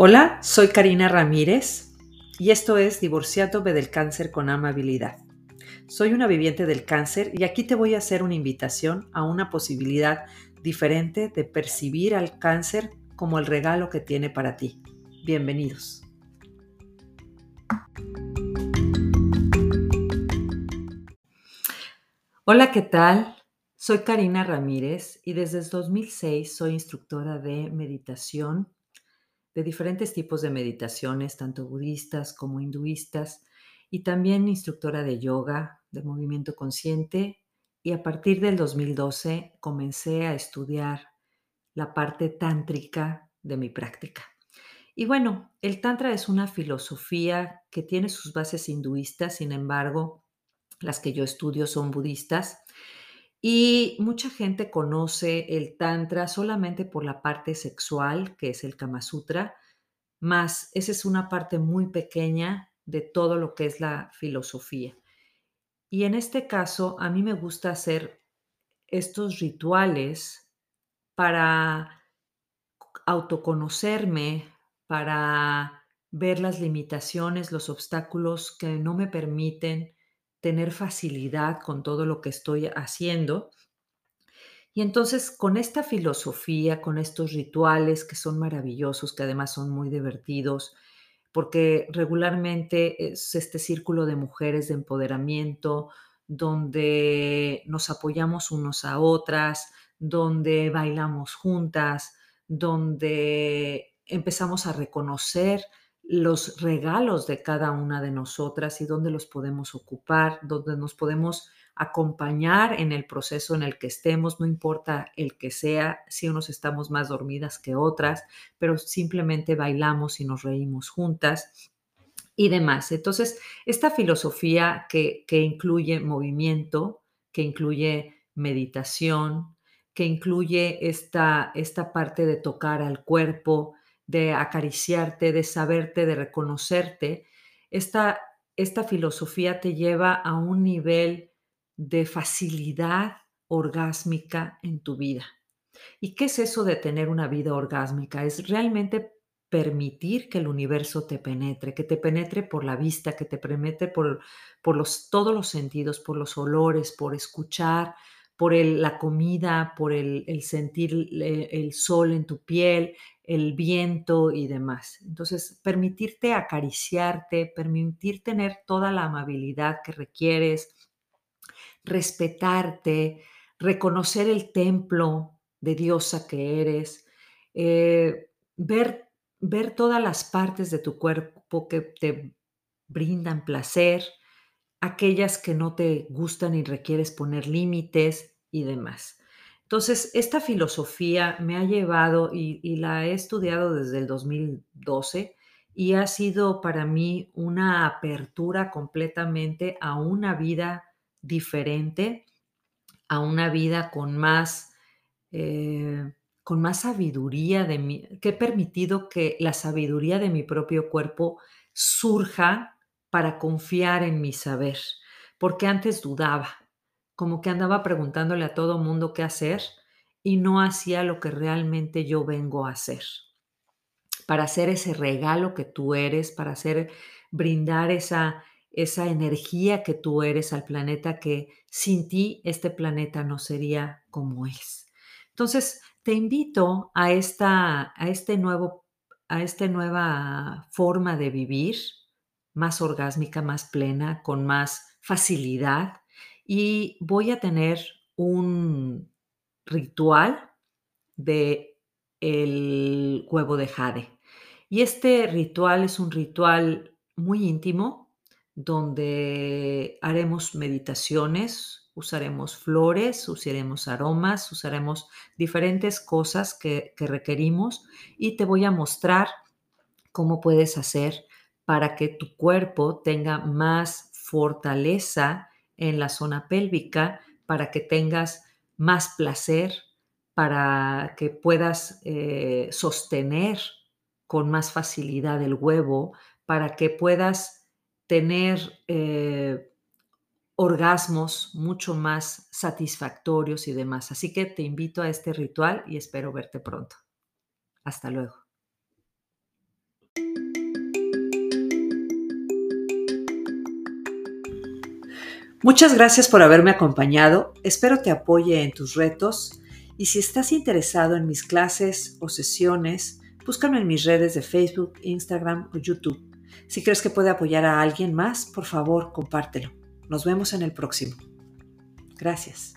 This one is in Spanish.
Hola, soy Karina Ramírez y esto es Divorciándome del cáncer con amabilidad. Soy una viviente del cáncer y aquí te voy a hacer una invitación a una posibilidad diferente de percibir al cáncer como el regalo que tiene para ti. Bienvenidos. Hola, ¿qué tal? Soy Karina Ramírez y desde el 2006 soy instructora de meditación de diferentes tipos de meditaciones, tanto budistas como hinduistas, y también instructora de yoga, de movimiento consciente, y a partir del 2012 comencé a estudiar la parte tántrica de mi práctica. Y bueno, el tantra es una filosofía que tiene sus bases hinduistas, sin embargo, las que yo estudio son budistas. Y mucha gente conoce el Tantra solamente por la parte sexual, que es el Kama Sutra, más esa es una parte muy pequeña de todo lo que es la filosofía. Y en este caso, a mí me gusta hacer estos rituales para autoconocerme, para ver las limitaciones, los obstáculos que no me permiten tener facilidad con todo lo que estoy haciendo. Y entonces con esta filosofía, con estos rituales que son maravillosos, que además son muy divertidos, porque regularmente es este círculo de mujeres de empoderamiento, donde nos apoyamos unos a otras, donde bailamos juntas, donde empezamos a reconocer los regalos de cada una de nosotras y dónde los podemos ocupar, dónde nos podemos acompañar en el proceso en el que estemos, no importa el que sea, si unos estamos más dormidas que otras, pero simplemente bailamos y nos reímos juntas y demás. Entonces, esta filosofía que, que incluye movimiento, que incluye meditación, que incluye esta, esta parte de tocar al cuerpo, de acariciarte, de saberte, de reconocerte, esta, esta filosofía te lleva a un nivel de facilidad orgásmica en tu vida. ¿Y qué es eso de tener una vida orgásmica? Es realmente permitir que el universo te penetre, que te penetre por la vista, que te penetre por, por los, todos los sentidos, por los olores, por escuchar, por la comida, por el, sentir el sol en tu piel, el viento y demás. Entonces, permitirte acariciarte, permitir tener toda la amabilidad que requieres, respetarte, reconocer el templo de diosa que eres, eh, ver, ver todas las partes de tu cuerpo que te brindan placer, aquellas que no te gustan y requieres poner límites y demás. Entonces, esta filosofía me ha llevado y, la he estudiado desde el 2012 y ha sido para mí una apertura completamente a una vida diferente, a una vida con más, eh, con más sabiduría de que he permitido que la sabiduría de mi propio cuerpo surja para confiar en mi saber, porque antes dudaba, como que andaba preguntándole a todo mundo qué hacer y no hacía lo que realmente yo vengo a hacer. Para hacer ese regalo que tú eres, para hacer brindar esa esa energía que tú eres al planeta que sin ti este planeta no sería como es. Entonces, te invito a esta a este nuevo a esta nueva forma de vivir más orgásmica, más plena, con más facilidad y voy a tener un ritual de el huevo de jade. Y este ritual es un ritual muy íntimo donde haremos meditaciones, usaremos flores, usaremos aromas, usaremos diferentes cosas que, que requerimos y te voy a mostrar cómo puedes hacer para que tu cuerpo tenga más fortaleza en la zona pélvica, para que tengas más placer, para que puedas eh, sostener con más facilidad el huevo, para que puedas tener eh, orgasmos mucho más satisfactorios y demás. Así que te invito a este ritual y espero verte pronto. Hasta luego. Muchas gracias por haberme acompañado. Espero te apoye en tus retos y si estás interesado en mis clases o sesiones, búscame en mis redes de Facebook, Instagram o YouTube. Si crees que puede apoyar a alguien más, por favor, compártelo. Nos vemos en el próximo. Gracias.